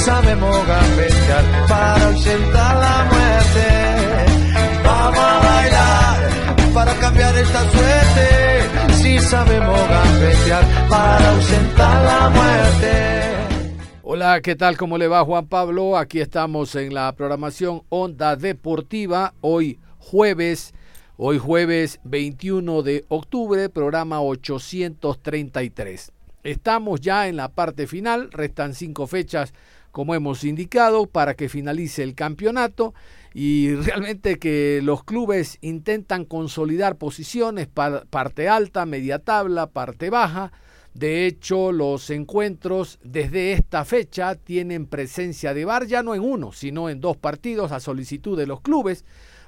Sabemos gambetear para ausentar la muerte. Vamos a bailar para cambiar esta suerte. Si sabemos gambetear para ausentar la muerte. Hola, ¿qué tal? ¿Cómo le va Juan Pablo? Aquí estamos en la programación Onda Deportiva. Hoy jueves, hoy jueves 21 de octubre, programa 833. Estamos ya en la parte final, restan cinco fechas como hemos indicado, para que finalice el campeonato y realmente que los clubes intentan consolidar posiciones, parte alta, media tabla, parte baja. De hecho, los encuentros desde esta fecha tienen presencia de VAR ya no en uno, sino en dos partidos a solicitud de los clubes.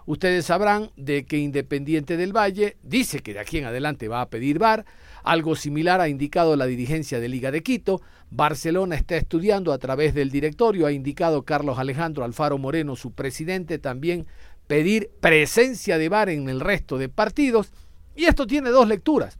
Ustedes sabrán de que Independiente del Valle dice que de aquí en adelante va a pedir VAR. Algo similar ha indicado la dirigencia de Liga de Quito. Barcelona está estudiando a través del directorio, ha indicado Carlos Alejandro Alfaro Moreno, su presidente, también pedir presencia de VAR en el resto de partidos. Y esto tiene dos lecturas.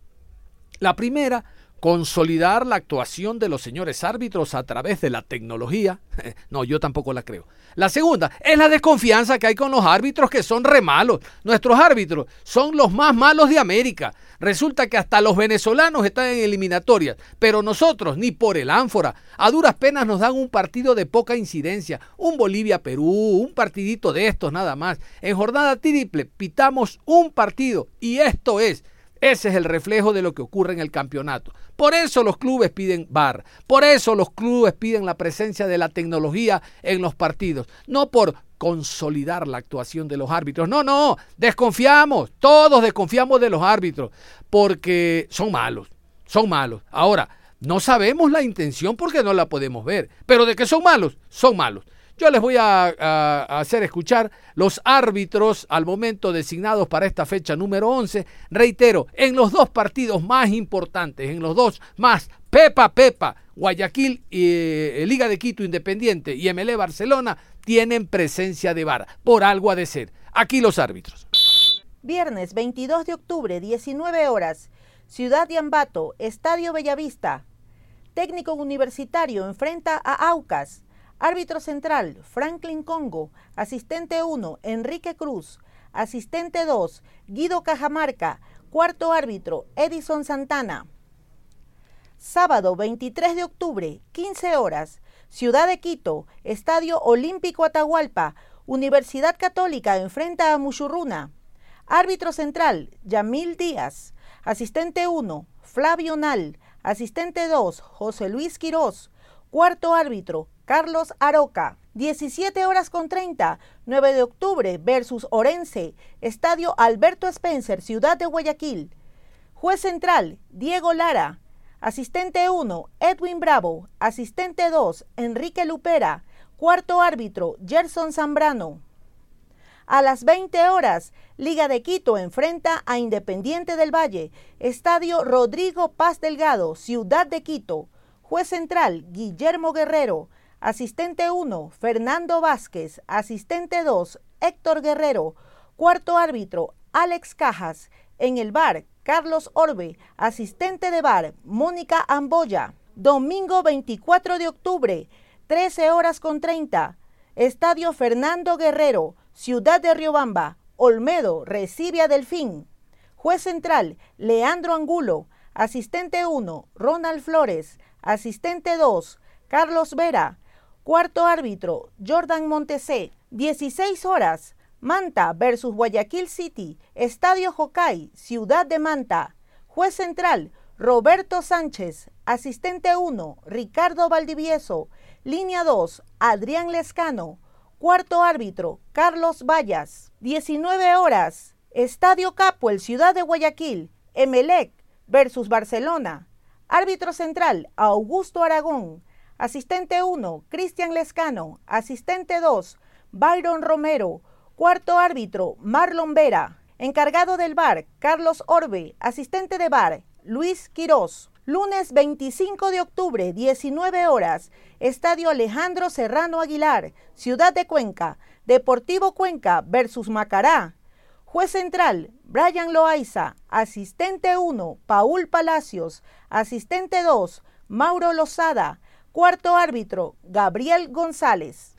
La primera, consolidar la actuación de los señores árbitros a través de la tecnología. No, yo tampoco la creo. La segunda es la desconfianza que hay con los árbitros que son re malos. Nuestros árbitros son los más malos de América. Resulta que hasta los venezolanos están en eliminatorias, pero nosotros ni por el ánfora. A duras penas nos dan un partido de poca incidencia, un Bolivia-Perú, un partidito de estos nada más. En jornada triple pitamos un partido y esto es ese es el reflejo de lo que ocurre en el campeonato. Por eso los clubes piden VAR, por eso los clubes piden la presencia de la tecnología en los partidos, no por consolidar la actuación de los árbitros. No, no, desconfiamos, todos desconfiamos de los árbitros, porque son malos, son malos. Ahora, no sabemos la intención porque no la podemos ver, pero de que son malos, son malos. Yo les voy a, hacer escuchar los árbitros al momento designados para esta fecha número 11. Reitero, en los dos partidos más importantes, en los dos más Pepa Pepa, Guayaquil y eh, Liga de Quito Independiente y MLE Barcelona tienen presencia de VAR. Por algo ha de ser. Aquí los árbitros. Viernes 22 de octubre, 19 horas. Ciudad de Ambato, Estadio Bellavista. Técnico universitario enfrenta a Aucas. Árbitro central, Franklin Congo. Asistente 1, Enrique Cruz. Asistente 2, Guido Cajamarca. Cuarto árbitro, Edison Santana. Sábado 23 de octubre, 15 horas. Ciudad de Quito, Estadio Olímpico Atahualpa. Universidad Católica enfrenta a Muchurruna. Árbitro central, Yamil Díaz. Asistente 1, Flavio Nal. Asistente 2, José Luis Quirós. Cuarto árbitro, Carlos Aroca. 17 horas con 30, 9 de octubre versus Orense, Estadio Alberto Spencer, Ciudad de Guayaquil. Juez central, Diego Lara. Asistente 1, Edwin Bravo. Asistente 2, Enrique Lupera. Cuarto árbitro, Gerson Zambrano. A las 20 horas, Liga de Quito enfrenta a Independiente del Valle, Estadio Rodrigo Paz Delgado, Ciudad de Quito. Juez central, Guillermo Guerrero. Asistente 1, Fernando Vázquez. Asistente 2, Héctor Guerrero. Cuarto árbitro, Alex Cajas. En el bar, Carlos Orbe. Asistente de bar, Mónica Amboya. Domingo 24 de octubre, 13 horas con 30. Estadio Fernando Guerrero, Ciudad de Riobamba. Olmedo recibe a Delfín. Juez central, Leandro Angulo. Asistente 1, Ronald Flores. Asistente 2, Carlos Vera. Cuarto árbitro, Jordan Montesé. 16 horas. Manta versus Guayaquil City. Estadio Jocay, Ciudad de Manta. Juez central, Roberto Sánchez. Asistente 1, Ricardo Valdivieso. Línea 2, Adrián Lescano. Cuarto árbitro, Carlos Vallas. 19 horas, Estadio Capo, el Ciudad de Guayaquil, Emelec versus Barcelona. Árbitro central, Augusto Aragón. Asistente 1, Cristian Lescano. Asistente 2, Byron Romero. Cuarto árbitro, Marlon Vera. Encargado del bar, Carlos Orbe. Asistente de bar, Luis Quirós. Lunes 25 de octubre, 19 horas, Estadio Alejandro Serrano Aguilar, Ciudad de Cuenca, Deportivo Cuenca versus Macará. Juez central, Brian Loaiza. Asistente 1, Paul Palacios. Asistente 2, Mauro Lozada. Cuarto árbitro, Gabriel González.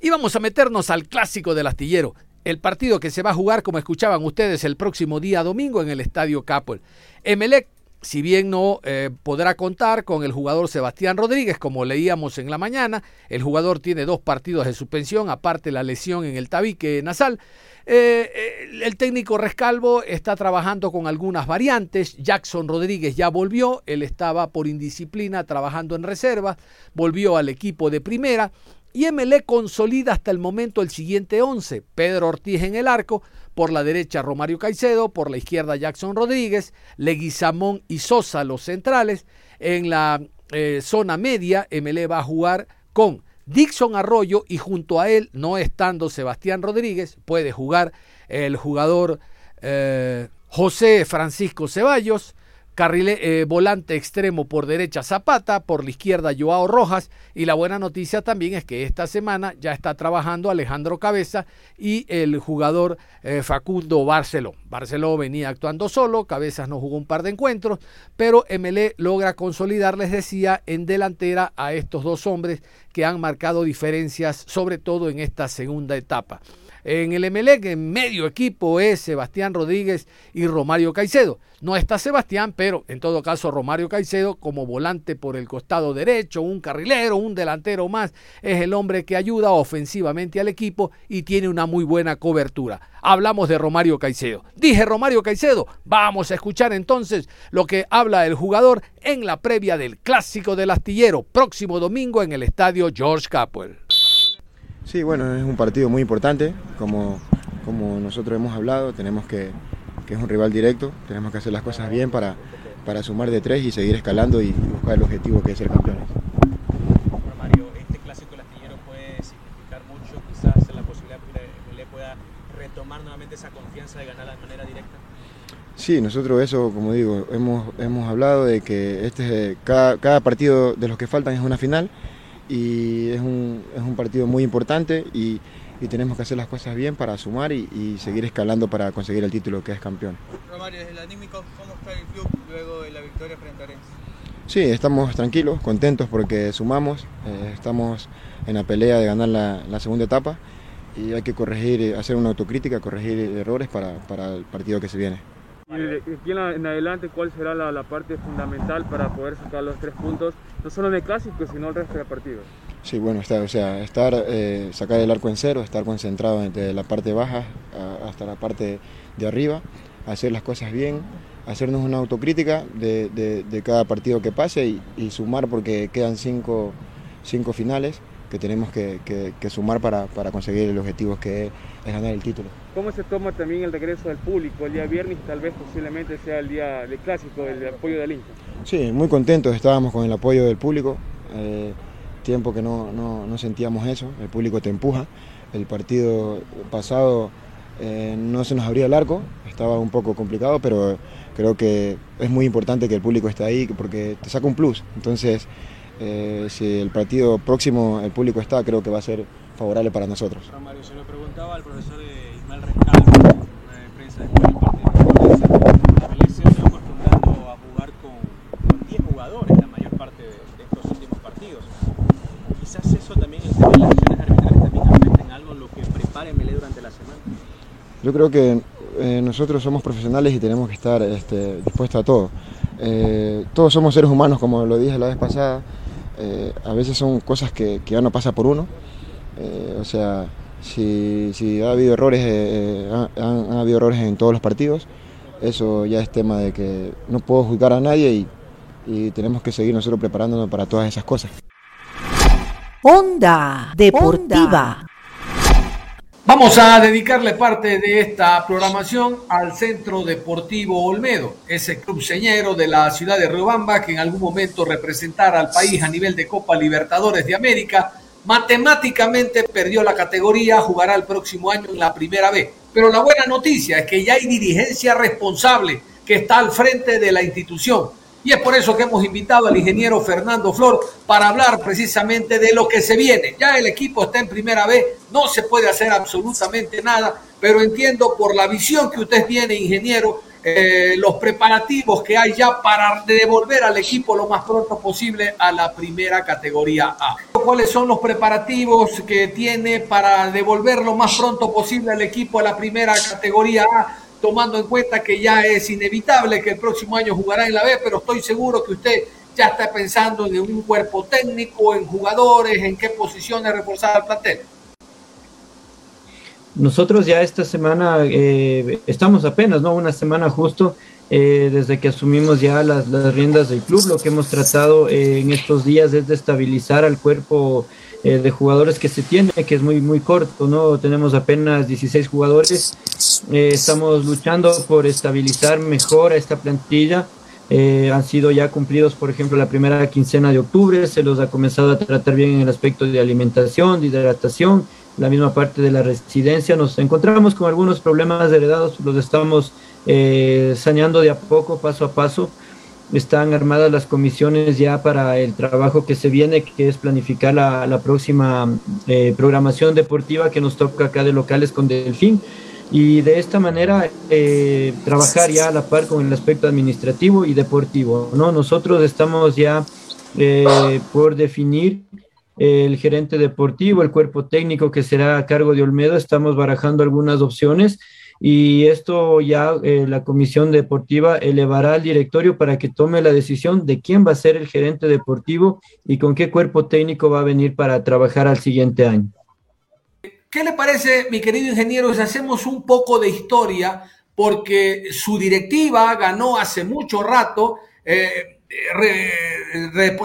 Y vamos a meternos al clásico del astillero, el partido que se va a jugar, como escuchaban ustedes, el próximo día domingo en el Estadio Capel. Emelec si bien no eh, podrá contar con el jugador Sebastián Rodríguez, como leíamos en la mañana, el jugador tiene dos partidos de suspensión, aparte la lesión en el tabique nasal. Eh, eh, el técnico Rescalvo está trabajando con algunas variantes. Jackson Rodríguez ya volvió, él estaba por indisciplina trabajando en reserva, volvió al equipo de primera. Y MLE consolida hasta el momento el siguiente 11. Pedro Ortiz en el arco, por la derecha Romario Caicedo, por la izquierda Jackson Rodríguez, Leguizamón y Sosa los centrales. En la eh, zona media, MLE va a jugar con Dixon Arroyo y junto a él, no estando Sebastián Rodríguez, puede jugar el jugador eh, José Francisco Ceballos, Carrile, eh, volante extremo por derecha Zapata, por la izquierda Joao Rojas y la buena noticia también es que esta semana ya está trabajando Alejandro Cabeza y el jugador eh, Facundo Barceló. Barceló venía actuando solo, Cabezas no jugó un par de encuentros, pero MLE logra consolidar, les decía, en delantera a estos dos hombres que han marcado diferencias, sobre todo en esta segunda etapa. En el Emelec, en medio equipo, es Sebastián Rodríguez y Romario Caicedo. No está Sebastián, pero en todo caso Romario Caicedo como volante por el costado derecho, un carrilero, un delantero más, es el hombre que ayuda ofensivamente al equipo y tiene una muy buena cobertura. Hablamos de Romario Caicedo. Dije Romario Caicedo, vamos a escuchar entonces lo que habla el jugador en la previa del Clásico del Astillero, próximo domingo en el estadio George Capwell. Sí, bueno, es un partido muy importante, como, como nosotros hemos hablado, tenemos que, que es un rival directo, tenemos que hacer las cosas bien para, para sumar de tres y seguir escalando y buscar el objetivo que es ser campeones. Mario, este clásico del astillero puede significar mucho, quizás la posibilidad que le pueda retomar nuevamente esa confianza de ganar de manera directa. Sí, nosotros eso, como digo, hemos, hemos hablado de que este, cada, cada partido de los que faltan es una final y es un, es un partido muy importante y, y, tenemos que hacer las cosas bien para sumar y, y, seguir escalando para conseguir el título que es campeón. Romario, desde el anímico, ¿cómo está el club luego de la victoria frente a Arense? Sí, estamos tranquilos, contentos porque sumamos, eh, estamos en la pelea de ganar la, la, segunda etapa y hay que corregir, hacer una autocrítica, corregir errores para, para el partido que se viene. Y de aquí en adelante, ¿cuál será la, la, parte fundamental para poder sacar los tres puntos, no solo en el clásico, sino el resto del partido? Sí, bueno, está, o sea, estar, eh, sacar el arco en cero, estar concentrado desde la parte baja hasta la parte de arriba, hacer las cosas bien, hacernos una autocrítica de, de, cada partido que pase y, y, sumar porque quedan cinco, cinco finales que tenemos que, que, que sumar para, para, conseguir el objetivo que es ganar el título. ¿Cómo se toma también el regreso del público el día viernes tal vez posiblemente sea el día del clásico, el apoyo del hincha? Sí, muy contentos estábamos con el apoyo del público. Eh, tiempo que no, no, no, sentíamos eso, el público te empuja. El partido pasado eh, no se nos abría el arco, estaba un poco complicado, pero creo que es muy importante que el público esté ahí porque te saca un plus. Entonces, eh, si el partido próximo el público está, creo que va a ser favorable para nosotros. Mario, se lo preguntaba al profesor Ismael Rescalvo en una de prensa después del partido. La selección se va acostumbrando a jugar con, con 10 jugadores la mayor parte de, de, estos últimos partidos. Quizás eso también, el tema de las acciones arbitrales, también afecten algo en lo que prepare Melé durante la semana. Yo creo que eh, nosotros somos profesionales y tenemos que estar este, dispuestos a todo. Eh, todos somos seres humanos, como lo dije la vez pasada. Eh, a veces son cosas que, ya no pasa por uno. Eh, o sea, si, ha habido errores, eh, han, han, habido errores en todos los partidos, eso ya es tema de que no puedo juzgar a nadie y, y tenemos que seguir nosotros preparándonos para todas esas cosas. Onda Deportiva. Vamos a dedicarle parte de esta programación al Centro Deportivo Olmedo, ese club señero de la ciudad de Riobamba que en algún momento representara al país a nivel de Copa Libertadores de América. Matemáticamente perdió la categoría, jugará el próximo año en la primera vez. Pero la buena noticia es que ya hay dirigencia responsable que está al frente de la institución y es por eso que hemos invitado al ingeniero Fernando Flor para hablar precisamente de lo que se viene. Ya el equipo está en primera vez, no se puede hacer absolutamente nada, pero entiendo por la visión que usted tiene, ingeniero, eh, los preparativos que hay ya para devolver al equipo lo más pronto posible a la primera categoría A. ¿Cuáles son los preparativos que tiene para devolver lo más pronto posible al equipo a la primera categoría A? Tomando en cuenta que ya es inevitable que el próximo año jugará en la B, pero estoy seguro que usted ya está pensando en un cuerpo técnico, en jugadores, en qué posiciones reforzar al plantel. Nosotros ya esta semana eh, estamos apenas, ¿no? Una semana justo eh, desde que asumimos ya las, riendas del club. Lo que hemos tratado eh, en estos días es de estabilizar al cuerpo eh, de jugadores que se tiene, que es muy, muy corto, ¿no? Tenemos apenas 16 jugadores. Eh, estamos luchando por estabilizar mejor a esta plantilla. Eh, han sido ya cumplidos, por ejemplo, la primera quincena de octubre. Se los ha comenzado a tratar bien en el aspecto de alimentación, de hidratación, la misma parte de la residencia. Nos encontramos con algunos problemas heredados, los estamos saneando de a poco, paso a paso están armadas las comisiones ya para el trabajo que se viene, que es planificar la, próxima eh, programación deportiva que nos toca acá de locales con Delfín. Y de esta manera eh, trabajar ya a la par con el aspecto administrativo y deportivo. ¿no? Nosotros estamos ya eh, por definir el gerente deportivo, el cuerpo técnico que será a cargo de Olmedo. Estamos barajando algunas opciones y esto ya eh, la comisión deportiva elevará al directorio para que tome la decisión de quién va a ser el gerente deportivo y con qué cuerpo técnico va a venir para trabajar al siguiente año. ¿Qué le parece, mi querido ingeniero, si hacemos un poco de historia? Porque su directiva ganó hace mucho rato. Eh,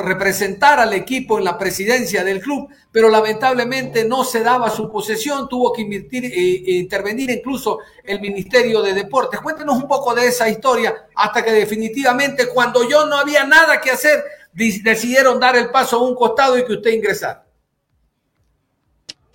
representar al equipo en la presidencia del club, pero lamentablemente no se daba su posesión, tuvo que invertir, e intervenir incluso el Ministerio de Deportes. Cuéntenos un poco de esa historia hasta que definitivamente cuando yo no había nada que hacer, decidieron dar el paso a un costado y que usted ingresara.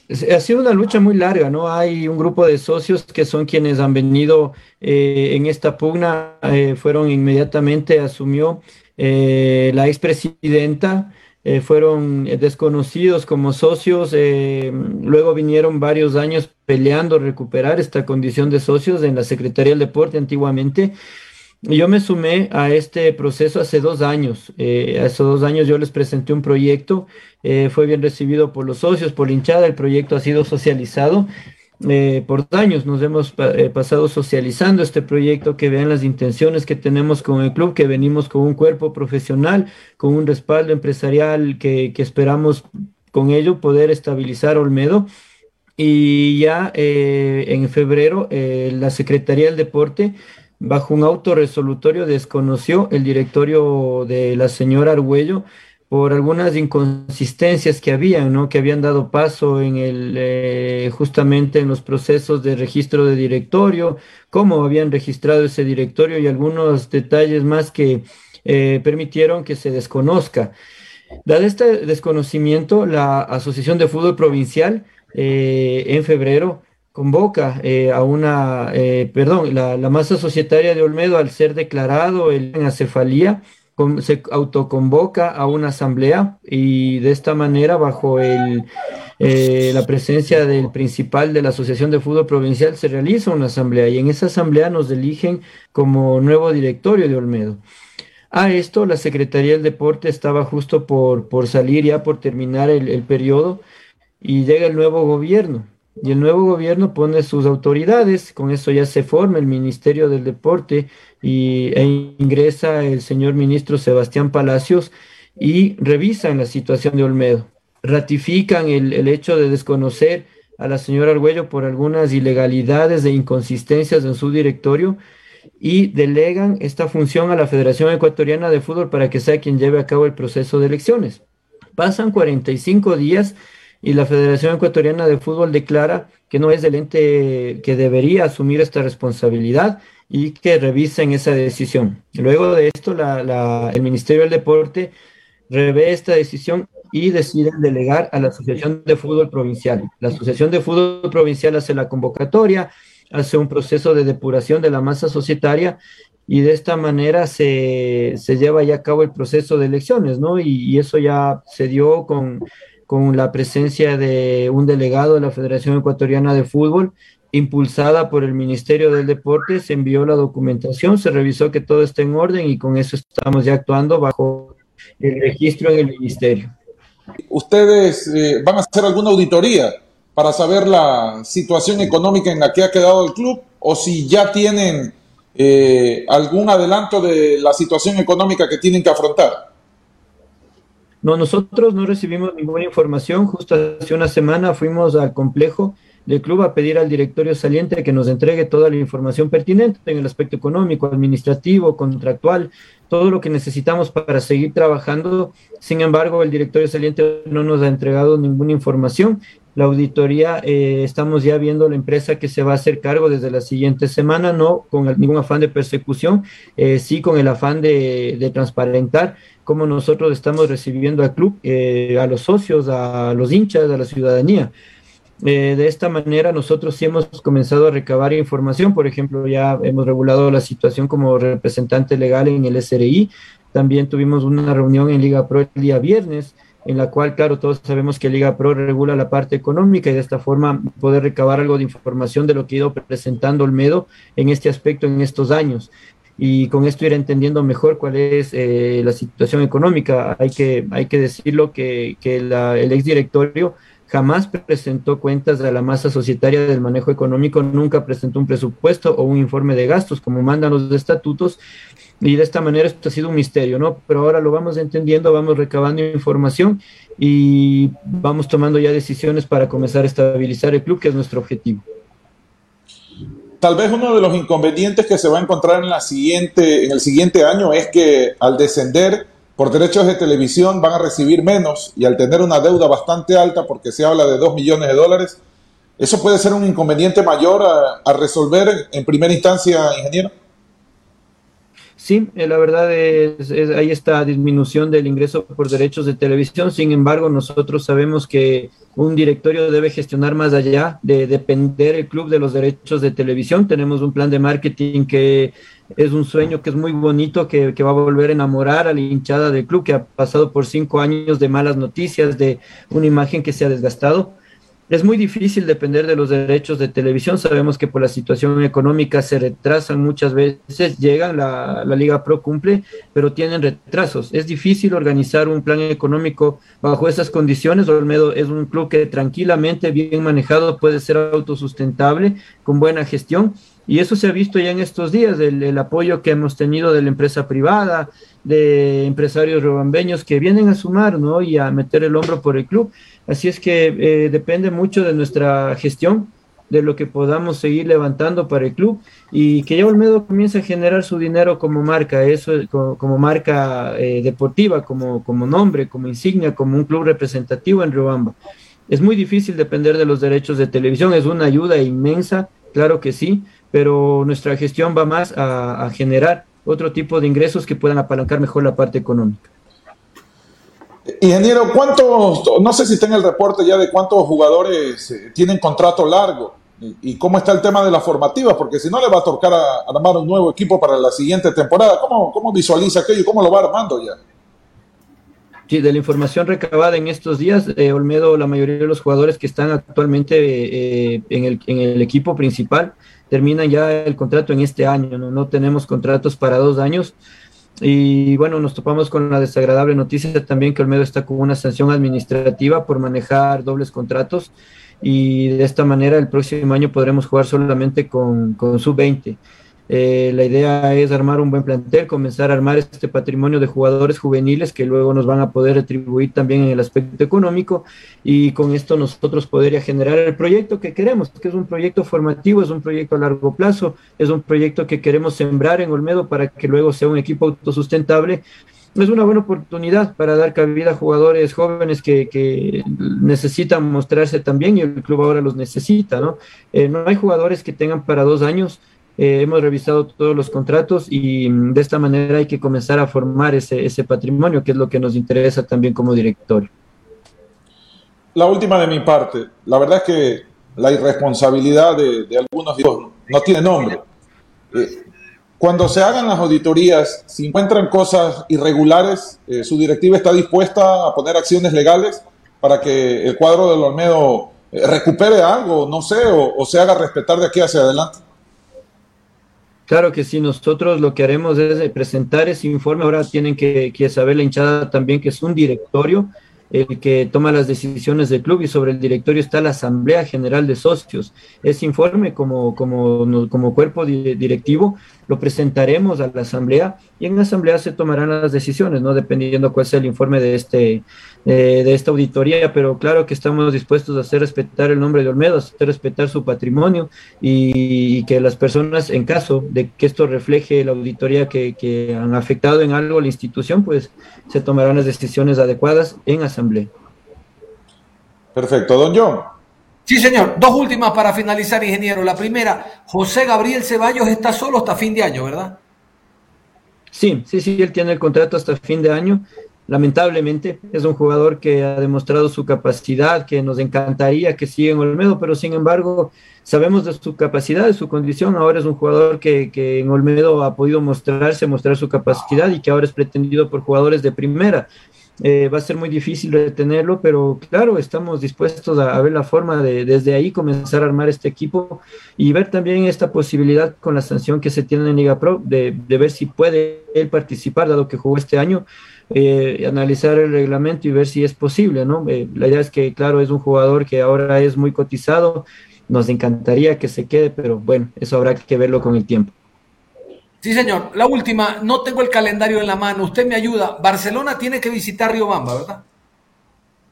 Ha sido una lucha muy larga, ¿no? Hay un grupo de socios que son quienes han venido eh, en esta pugna, eh, fueron inmediatamente, asumió eh, la expresidenta, eh, fueron desconocidos como socios, luego vinieron varios años peleando recuperar esta condición de socios en la Secretaría del Deporte antiguamente. Yo me sumé a este proceso hace dos años. hace dos años yo les presenté un proyecto, fue bien recibido por los socios, por hinchada, el proyecto ha sido socializado eh, por años nos hemos eh, pasado socializando este proyecto, que vean las intenciones que tenemos con el club, que venimos con un cuerpo profesional, con un respaldo empresarial que, esperamos con ello poder estabilizar Olmedo. Y ya eh, en febrero la Secretaría del Deporte, bajo un auto resolutorio, desconoció el directorio de la señora Argüello por algunas inconsistencias que habían, ¿no? Que habían dado paso en el, eh, justamente en los procesos de registro de directorio, cómo habían registrado ese directorio y algunos detalles más que eh, permitieron que se desconozca. Dado este desconocimiento, la Asociación de Fútbol Provincial eh, en febrero convoca a una, perdón, la, la, masa societaria de Olmedo al ser declarado en acefalía, se autoconvoca a una asamblea y de esta manera, bajo el, eh, la presencia del principal de la Asociación de Fútbol Provincial, se realiza una asamblea y en esa asamblea nos eligen como nuevo directorio de Olmedo. A esto, la Secretaría del Deporte estaba justo por, por salir ya, por terminar el, el periodo, y llega el nuevo gobierno. Y el nuevo gobierno pone sus autoridades, con eso ya se forma el Ministerio del Deporte y, e ingresa el señor ministro Sebastián Palacios y revisan la situación de Olmedo. Ratifican el, el hecho de desconocer a la señora Argüello por algunas ilegalidades e inconsistencias en su directorio y delegan esta función a la Federación Ecuatoriana de Fútbol para que sea quien lleve a cabo el proceso de elecciones. Pasan 45 días y la Federación Ecuatoriana de Fútbol declara que no es el ente que debería asumir esta responsabilidad y que revisen esa decisión. Luego de esto, el Ministerio del Deporte revé esta decisión y decide delegar a la Asociación de Fútbol Provincial. La Asociación de Fútbol Provincial hace la convocatoria, hace un proceso de depuración de la masa societaria y de esta manera se, lleva ya a cabo el proceso de elecciones, ¿no? Y, eso ya se dio con, con, la presencia de un delegado de la Federación Ecuatoriana de Fútbol, impulsada por el Ministerio del Deporte, se envió la documentación, se revisó que todo está en orden y con eso estamos ya actuando bajo el registro en el Ministerio. ¿Ustedes eh, van a hacer alguna auditoría para saber la situación económica en la que ha quedado el club o si ya tienen eh, algún adelanto de la situación económica que tienen que afrontar? No, nosotros no recibimos ninguna información. Justo hace una semana fuimos al complejo del club a pedir al directorio saliente que nos entregue toda la información pertinente en el aspecto económico, administrativo, contractual, todo lo que necesitamos para seguir trabajando. Sin embargo, el directorio saliente no nos ha entregado ninguna información la auditoría, eh, estamos ya viendo la empresa que se va a hacer cargo desde la siguiente semana, no con ningún afán de persecución, eh, sí con el afán de, transparentar cómo nosotros estamos recibiendo al club, eh, a los socios, a los hinchas, a la ciudadanía. de esta manera nosotros sí hemos comenzado a recabar información, por ejemplo, ya hemos regulado la situación como representante legal en el SRI, también tuvimos una reunión en Liga Pro el día viernes, en la cual, claro, todos sabemos que Liga Pro regula la parte económica y de esta forma poder recabar algo de información de lo que ha ido presentando Olmedo en este aspecto en estos años. Y con esto ir entendiendo mejor cuál es eh, la situación económica. Hay que, hay que decirlo que, que el exdirectorio jamás presentó cuentas de la masa societaria del manejo económico, nunca presentó un presupuesto o un informe de gastos como mandan los estatutos y de esta manera esto ha sido un misterio, ¿no? Pero ahora lo vamos entendiendo, vamos recabando información y vamos tomando ya decisiones para comenzar a estabilizar el club, que es nuestro objetivo. Tal vez uno de los inconvenientes que se va a encontrar en, la siguiente, en el siguiente año es que al descender por derechos de televisión van a recibir menos y al tener una deuda bastante alta, porque se habla de 2 millones de dólares, ¿eso puede ser un inconveniente mayor a, a resolver en primera instancia, ingeniero? Sí, eh, la verdad es, hay esta disminución del ingreso por derechos de televisión. Sin embargo, nosotros sabemos que un directorio debe gestionar más allá de depender el club de los derechos de televisión. Tenemos un plan de marketing que es un sueño que es muy bonito, que va a volver a enamorar a la hinchada del club, que ha pasado por cinco años de malas noticias, de una imagen que se ha desgastado es muy difícil depender de los derechos de televisión. Sabemos que por la situación económica se retrasan muchas veces, llegan, la, Liga Pro cumple, pero tienen retrasos. Es difícil organizar un plan económico bajo esas condiciones. Olmedo es un club que tranquilamente, bien manejado, puede ser autosustentable, con buena gestión. Y eso se ha visto ya en estos días, el, el apoyo que hemos tenido de la empresa privada, de empresarios robambeños que vienen a sumar ¿no? y a meter el hombro por el club. Así es que eh, depende mucho de nuestra gestión, de lo que podamos seguir levantando para el club y que ya Olmedo comience a generar su dinero como marca, eso como, marca eh, deportiva, como, como nombre, como insignia, como un club representativo en Riobamba. Es muy difícil depender de los derechos de televisión, es una ayuda inmensa, claro que sí, pero nuestra gestión va más a generar otro tipo de ingresos que puedan apalancar mejor la parte económica. Ingeniero, ¿cuántos, no sé si está en el reporte ya de cuántos jugadores eh, tienen contrato largo y, cómo está el tema de las formativas? Porque si no le va a tocar armar un nuevo equipo para la siguiente temporada. ¿Cómo, cómo visualiza aquello y cómo lo va armando ya? Sí, de la información recabada en estos días, eh, Olmedo, la mayoría de los jugadores que están actualmente eh, en, el, en, el, equipo principal terminan ya el contrato en este año, ¿no? no tenemos contratos para dos años. Y bueno, nos topamos con la desagradable noticia también que Olmedo está con una sanción administrativa por manejar dobles contratos y de esta manera el próximo año podremos jugar solamente con, con sub-20. Eh, la idea es armar un buen plantel, comenzar a armar este patrimonio de jugadores juveniles que luego nos van a poder retribuir también en el aspecto económico y con esto nosotros podría generar el proyecto que queremos, que es un proyecto formativo, es un proyecto a largo plazo, es un proyecto que queremos sembrar en Olmedo para que luego sea un equipo autosustentable es una buena oportunidad para dar cabida a jugadores jóvenes que, necesitan mostrarse también y el club ahora los necesita, ¿no? Eh, no hay jugadores que tengan para dos años. Eh, hemos revisado todos los contratos y mm, de esta manera hay que comenzar a formar ese, ese patrimonio, que es lo que nos interesa también como directorio. La última de mi parte. La verdad es que la irresponsabilidad de, algunos no tiene nombre. Eh, cuando se hagan las auditorías, si encuentran cosas irregulares, eh, su directiva está dispuesta a poner acciones legales para que el cuadro del Olmedo recupere algo, no sé, o, se haga respetar de aquí hacia adelante. Claro que sí, nosotros lo que haremos es presentar ese informe. Ahora tienen que, que saber la hinchada también que es un directorio el que toma las decisiones del club y sobre el directorio está la Asamblea General de Socios. Ese informe como, como, como cuerpo directivo lo presentaremos a la Asamblea y en la Asamblea se tomarán las decisiones, ¿no? Dependiendo cuál sea el informe de, este, de esta auditoría, pero claro que estamos dispuestos a hacer respetar el nombre de Olmedo, a hacer respetar su patrimonio y, que las personas, en caso de que esto refleje la auditoría que, que han afectado en algo la institución, pues se tomarán las decisiones adecuadas en Asamblea. Perfecto, don John. Sí, señor. Dos últimas para finalizar, ingeniero. La primera, José Gabriel Ceballos está solo hasta fin de año, ¿verdad? Sí, sí, sí, él tiene el contrato hasta fin de año. Lamentablemente es un jugador que ha demostrado su capacidad, que nos encantaría que siga en Olmedo, pero sin embargo sabemos de su capacidad, de su condición. Ahora es un jugador que, que en Olmedo ha podido mostrarse, mostrar su capacidad y que ahora es pretendido por jugadores de primera. Eh, va a ser muy difícil retenerlo, pero claro, estamos dispuestos a, ver la forma de desde ahí comenzar a armar este equipo y ver también esta posibilidad con la sanción que se tiene en Liga Pro de, ver si puede él participar, dado que jugó este año, eh, analizar el reglamento y ver si es posible, ¿no? Eh, la idea es que, claro, es un jugador que ahora es muy cotizado, nos encantaría que se quede, pero bueno, eso habrá que verlo con el tiempo. Sí, señor. La última, no tengo el calendario en la mano. Usted me ayuda. Barcelona tiene que visitar Riobamba, ¿verdad?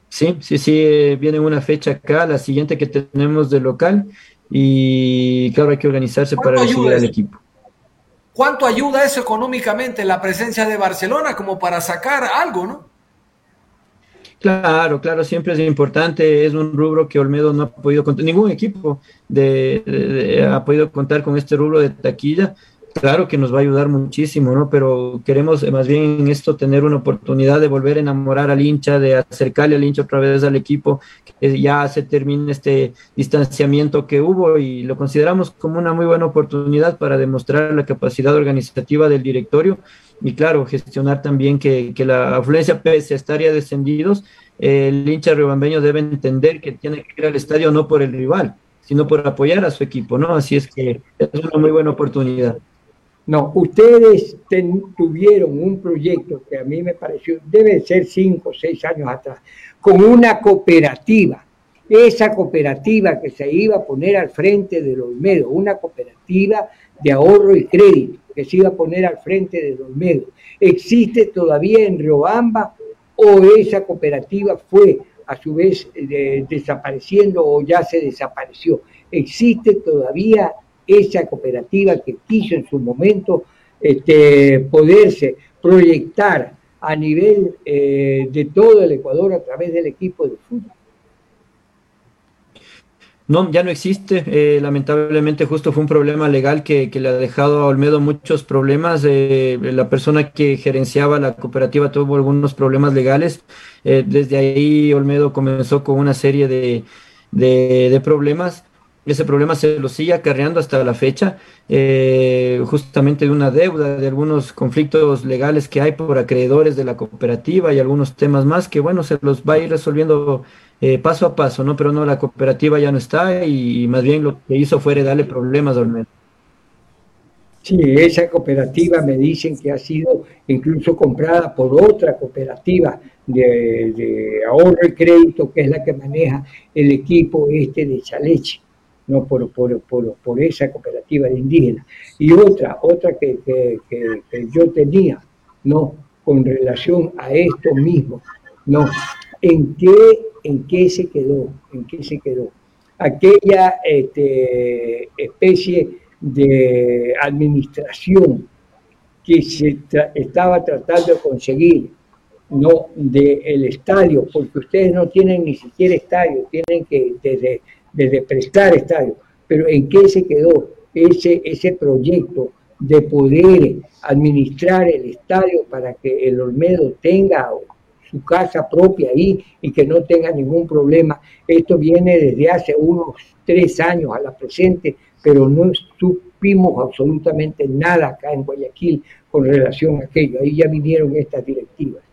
Sí, sí, sí. Eh, viene una fecha acá, la siguiente que tenemos de local. Y claro, hay que organizarse para recibir al equipo. ¿Cuánto ayuda eso económicamente la presencia de Barcelona como para sacar algo, no? Claro, claro, siempre es importante. Es un rubro que Olmedo no ha podido contar, ningún equipo ha podido contar con este rubro de taquilla claro que nos va a ayudar muchísimo, ¿no? Pero queremos eh, más bien en esto tener una oportunidad de volver a enamorar al hincha, de acercarle al hincha otra vez al equipo, que ya se termine este distanciamiento que hubo y lo consideramos como una muy buena oportunidad para demostrar la capacidad organizativa del directorio y claro, gestionar también que, la afluencia, pese a estar ya descendidos, el hincha riobambeño debe entender que tiene que ir al estadio no por el rival, sino por apoyar a su equipo, ¿no? Así es que es una muy buena oportunidad. No, ustedes tuvieron un proyecto que a mí me pareció, debe ser cinco o seis años atrás, con una cooperativa. Esa cooperativa que se iba a poner al frente del Olmedo, una cooperativa de ahorro y crédito que se iba a poner al frente del Olmedo. ¿Existe todavía en Riobamba o esa cooperativa fue a su vez desapareciendo o ya se desapareció? ¿Existe todavía esa cooperativa que quiso en su momento este, poderse proyectar a nivel eh, de todo el Ecuador a través del equipo de fútbol. No, ya no existe. Eh, lamentablemente justo fue un problema legal que, le ha dejado a Olmedo muchos problemas. Eh, la persona que gerenciaba la cooperativa tuvo algunos problemas legales. desde ahí Olmedo comenzó con una serie de, de problemas ese problema se lo sigue acarreando hasta la fecha, eh, justamente de una deuda, de algunos conflictos legales que hay por acreedores de la cooperativa y algunos temas más que, bueno, se los va a ir resolviendo eh, paso a paso, ¿no? Pero no, la cooperativa ya no está y, más bien lo que hizo fue darle problemas al menos. Sí, esa cooperativa me dicen que ha sido incluso comprada por otra cooperativa de, de ahorro y crédito, que es la que maneja el equipo este de Chaleche no por, por, por, por esa cooperativa de indígenas. Y otra, otra que, que, yo tenía, ¿no? Con relación a esto mismo, ¿no? ¿En qué, en qué se quedó? ¿En qué se quedó? Aquella este, especie de administración que se estaba tratando de conseguir no del estadio, porque ustedes no tienen ni siquiera estadio, tienen que desde, desde prestar estadio. Pero ¿en qué se quedó ese, ese proyecto de poder administrar el estadio para que el Olmedo tenga su casa propia ahí y que no tenga ningún problema? Esto viene desde hace unos tres años a la presente, pero no supimos absolutamente nada acá en Guayaquil con relación a aquello. Ahí ya vinieron estas directivas.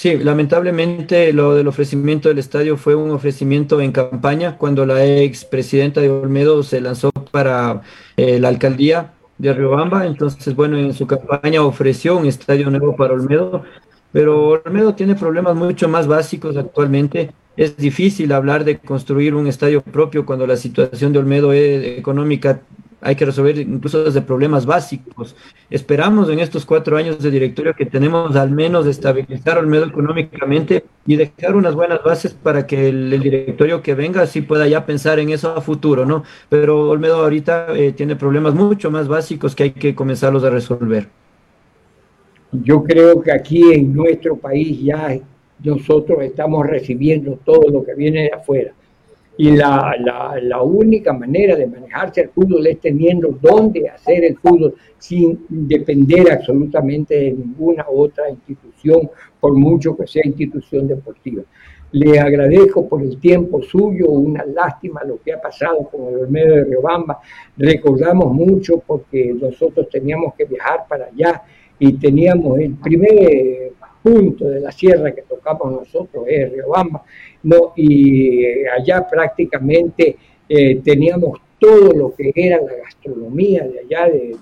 Sí, lamentablemente lo del ofrecimiento del estadio fue un ofrecimiento en campaña cuando la ex presidenta de Olmedo se lanzó para eh, la alcaldía de Riobamba. Entonces, bueno, en su campaña ofreció un estadio nuevo para Olmedo, pero Olmedo tiene problemas mucho más básicos actualmente. Es difícil hablar de construir un estadio propio cuando la situación de Olmedo es económica hay que resolver incluso desde problemas básicos. Esperamos en estos cuatro años de directorio que tenemos al menos estabilizar Olmedo económicamente y dejar unas buenas bases para que el, directorio que venga sí pueda ya pensar en eso a futuro, ¿no? Pero Olmedo ahorita eh, tiene problemas mucho más básicos que hay que comenzarlos a resolver. Yo creo que aquí en nuestro país ya nosotros estamos recibiendo todo lo que viene de afuera y la, la, única manera de manejarse el fútbol es teniendo dónde hacer el fútbol sin depender absolutamente de ninguna otra institución, por mucho que sea institución deportiva. Le agradezco por el tiempo suyo, una lástima lo que ha pasado con el Olmedo de Riobamba. Recordamos mucho porque nosotros teníamos que viajar para allá y teníamos el primer punto de la sierra que tocamos nosotros, es Riobamba, ¿no? y eh, allá prácticamente eh, teníamos todo lo que era la gastronomía de allá de,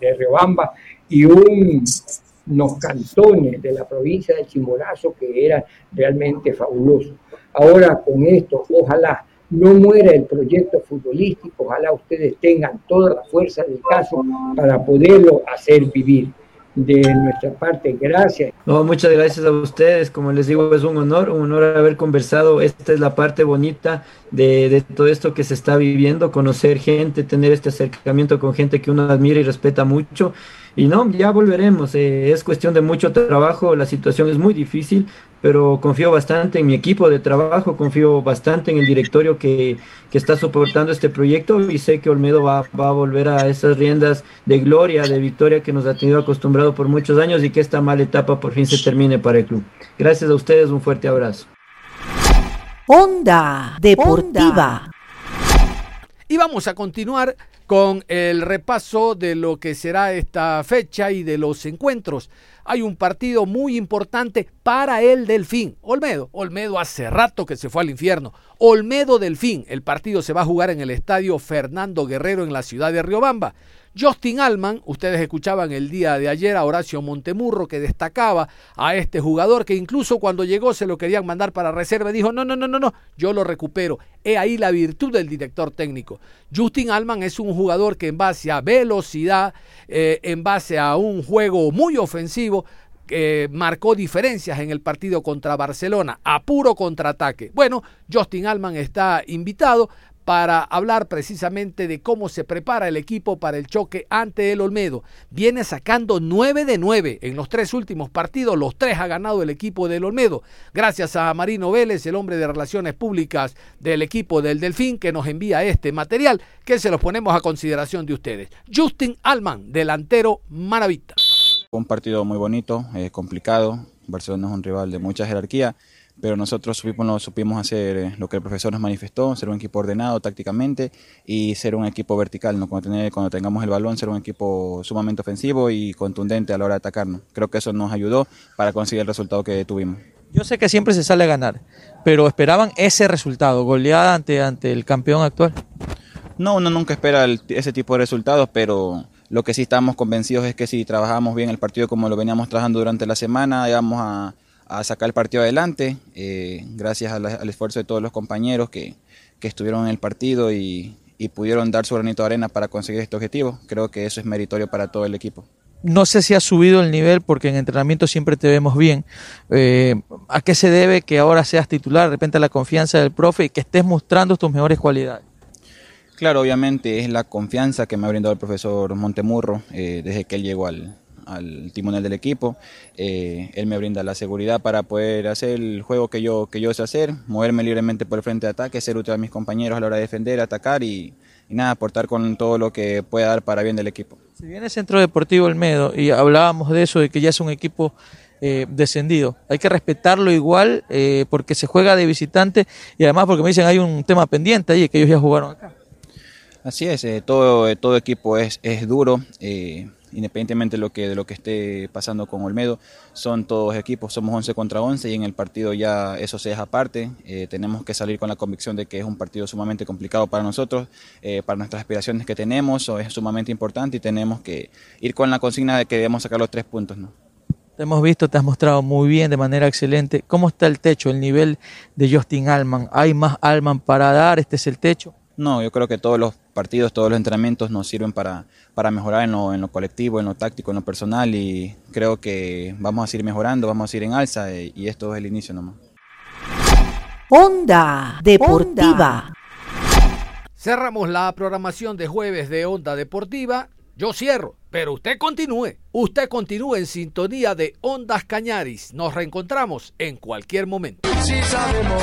de, Riobamba y unos cantones de la provincia de Chimborazo que eran realmente fabulosos. Ahora con esto, ojalá no muera el proyecto futbolístico, ojalá ustedes tengan toda la fuerza del caso para poderlo hacer vivir de nuestra parte. Gracias. No, muchas gracias a ustedes. Como les digo, es un honor, un honor haber conversado. Esta es la parte bonita de, de, todo esto que se está viviendo, conocer gente, tener este acercamiento con gente que uno admira y respeta mucho. Y no, ya volveremos. Eh, es cuestión de mucho trabajo. La situación es muy difícil, pero confío bastante en mi equipo de trabajo, confío bastante en el directorio que, que está soportando este proyecto y sé que Olmedo va, va, a volver a esas riendas de gloria, de victoria que nos ha tenido acostumbrado por muchos años y que esta mala etapa por fin se termine para el club. Gracias a ustedes, un fuerte abrazo. Onda Deportiva. Y vamos a continuar con el repaso de lo que será esta fecha y de los encuentros. Hay un partido muy importante para el Delfín. Olmedo, Olmedo hace rato que se fue al infierno. Olmedo Delfín, el partido se va a jugar en el estadio Fernando Guerrero en la ciudad de Riobamba. Justin Alman, ustedes escuchaban el día de ayer a Horacio Montemurro que destacaba a este jugador que incluso cuando llegó se lo querían mandar para reserva y dijo, no, no, no, no, no, yo lo recupero. He ahí la virtud del director técnico. Justin Alman es un jugador que en base a velocidad, eh, en base a un juego muy ofensivo, eh, marcó diferencias en el partido contra Barcelona, a puro contraataque. Bueno, Justin Alman está invitado para hablar precisamente de cómo se prepara el equipo para el choque ante el Olmedo. Viene sacando 9 de 9 en los tres últimos partidos, los tres ha ganado el equipo del Olmedo, gracias a Marino Vélez, el hombre de relaciones públicas del equipo del Delfín, que nos envía este material que se los ponemos a consideración de ustedes. Justin Alman, delantero Maravita. Un partido muy bonito, eh, complicado. Barcelona es un rival de mucha jerarquía pero nosotros supimos, supimos hacer eh, lo que el profesor nos manifestó, ser un equipo ordenado tácticamente y ser un equipo vertical, ¿no? cuando, tener, cuando tengamos el balón, ser un equipo sumamente ofensivo y contundente a la hora de atacarnos. Creo que eso nos ayudó para conseguir el resultado que tuvimos. Yo sé que siempre se sale a ganar, pero esperaban ese resultado, goleada ante, ante el campeón actual. No, uno nunca espera ese tipo de resultados, pero lo que sí estamos convencidos es que si trabajamos bien el partido como lo veníamos trabajando durante la semana, íbamos a, a sacar el partido adelante, eh, gracias al esfuerzo de todos los compañeros que, estuvieron en el partido y, pudieron dar su granito de arena para conseguir este objetivo. Creo que eso es meritorio para todo el equipo. No sé si ha subido el nivel porque en entrenamiento siempre te vemos bien. Eh, ¿A qué se debe que ahora seas titular? De repente la confianza del profe y que estés mostrando tus mejores cualidades. Claro, obviamente es la confianza que me ha brindado el profesor Montemurro eh, desde que él llegó al, al timonel del equipo. Eh, él me brinda la seguridad para poder hacer el juego que yo, que yo sé hacer, moverme libremente por el frente de ataque, ser útil a mis compañeros a la hora de defender, atacar y, y nada, aportar con todo lo que pueda dar para bien del equipo. Si viene Centro Deportivo Olmedo y hablábamos de eso, de que ya es un equipo eh, descendido. Hay que respetarlo igual eh, porque se juega de visitante y además porque me dicen hay un tema pendiente ahí que ellos ya jugaron acá. Así es, eh, todo, todo equipo es, es duro, eh, independientemente de lo, que, de lo que esté pasando con Olmedo, son todos equipos, somos 11 contra 11 y en el partido ya eso se deja aparte, eh, tenemos que salir con la convicción de que es un partido sumamente complicado para nosotros, eh, para nuestras aspiraciones que tenemos, o es sumamente importante y tenemos que ir con la consigna de que debemos sacar los tres puntos. ¿no? Te hemos visto, te has mostrado muy bien, de manera excelente. ¿Cómo está el techo, el nivel de Justin Alman? ¿Hay más Alman para dar? ¿Este es el techo? No, yo creo que todos los partidos, todos los entrenamientos nos sirven para, para mejorar en lo, en lo colectivo, en lo táctico, en lo personal y creo que vamos a seguir mejorando, vamos a seguir en alza y, y esto es el inicio nomás. Onda Deportiva. Cerramos la programación de jueves de Onda Deportiva. Yo cierro, pero usted continúe. Usted continúe en sintonía de Ondas Cañaris. Nos reencontramos en cualquier momento. Si sabemos